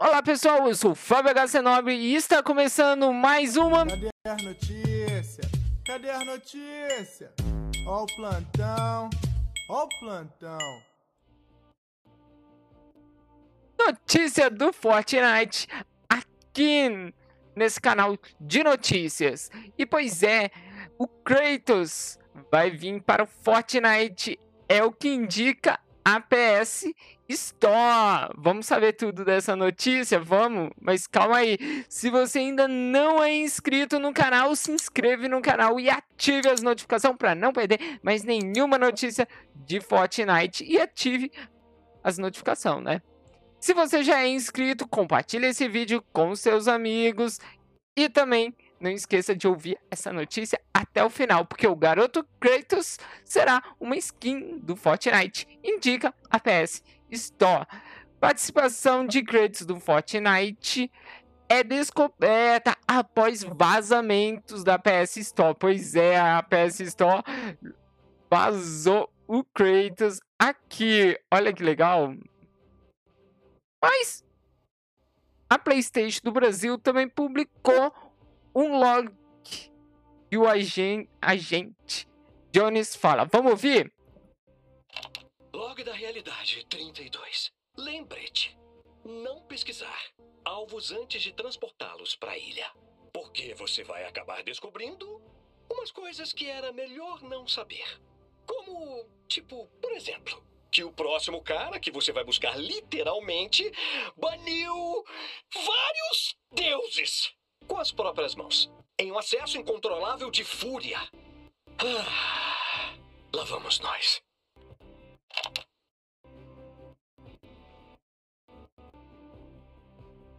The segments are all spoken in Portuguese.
Olá pessoal, eu sou o Fábio HC Nobre e está começando mais uma. Cadê as notícias? Cadê as notícias? Ó o plantão, ó o plantão. Notícia do Fortnite aqui nesse canal de notícias. E pois é, o Kratos vai vir para o Fortnite, é o que indica a PS Store. Vamos saber tudo dessa notícia? Vamos? Mas calma aí. Se você ainda não é inscrito no canal, se inscreve no canal e ative as notificações para não perder mais nenhuma notícia de Fortnite e ative as notificações, né? Se você já é inscrito, compartilhe esse vídeo com seus amigos e também não esqueça de ouvir essa notícia até o final, porque o garoto Kratos será uma skin do Fortnite, indica a PS Store. Participação de Kratos do Fortnite é descoberta após vazamentos da PS Store. Pois é, a PS Store vazou o Kratos aqui. Olha que legal. Mas a PlayStation do Brasil também publicou um log e o agente, agente Jones fala. Vamos ouvir? Log da realidade 32. Lembrete: não pesquisar alvos antes de transportá-los para a ilha. Porque você vai acabar descobrindo umas coisas que era melhor não saber. Como, tipo, por exemplo, que o próximo cara que você vai buscar literalmente baniu vários deuses com as próprias mãos, em um acesso incontrolável de fúria. Ah, lá vamos nós.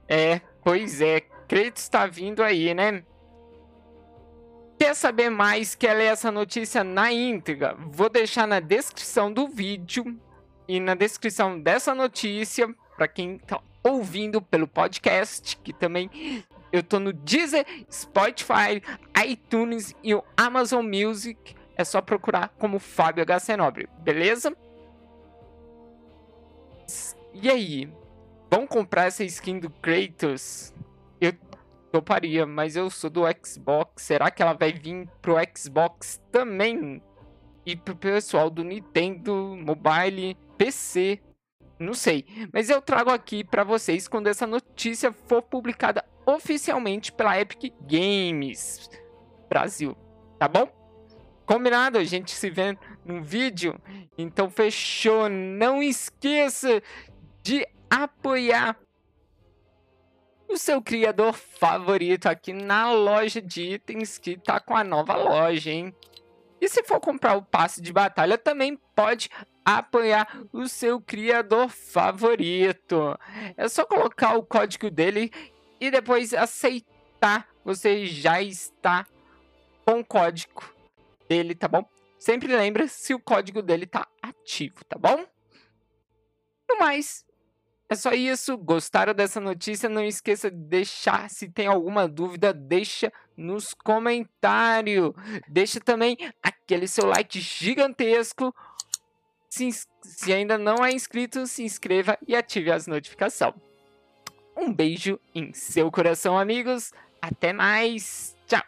É, pois é, Kratos está vindo aí, né? Quer saber mais? Quer ler essa notícia na íntegra? Vou deixar na descrição do vídeo e na descrição dessa notícia para quem está ouvindo pelo podcast, que também eu tô no Deezer, Spotify, iTunes e o Amazon Music. É só procurar como Fábio HC Nobre, beleza? E aí? Vão comprar essa skin do Kratos? Eu toparia, mas eu sou do Xbox. Será que ela vai vir pro Xbox também? E pro pessoal do Nintendo Mobile, PC? Não sei. Mas eu trago aqui para vocês quando essa notícia for publicada oficialmente pela Epic Games Brasil, tá bom? Combinado, a gente se vê no vídeo. Então fechou. Não esqueça de apoiar o seu criador favorito aqui na loja de itens que tá com a nova loja, hein? E se for comprar o passe de batalha, também pode apoiar o seu criador favorito. É só colocar o código dele e depois aceitar, você já está com o código dele, tá bom? Sempre lembra se o código dele tá ativo, tá bom? No mais, é só isso. Gostaram dessa notícia? Não esqueça de deixar, se tem alguma dúvida, deixa nos comentários. Deixa também aquele seu like gigantesco. Se, se ainda não é inscrito, se inscreva e ative as notificações. Um beijo em seu coração, amigos. Até mais. Tchau.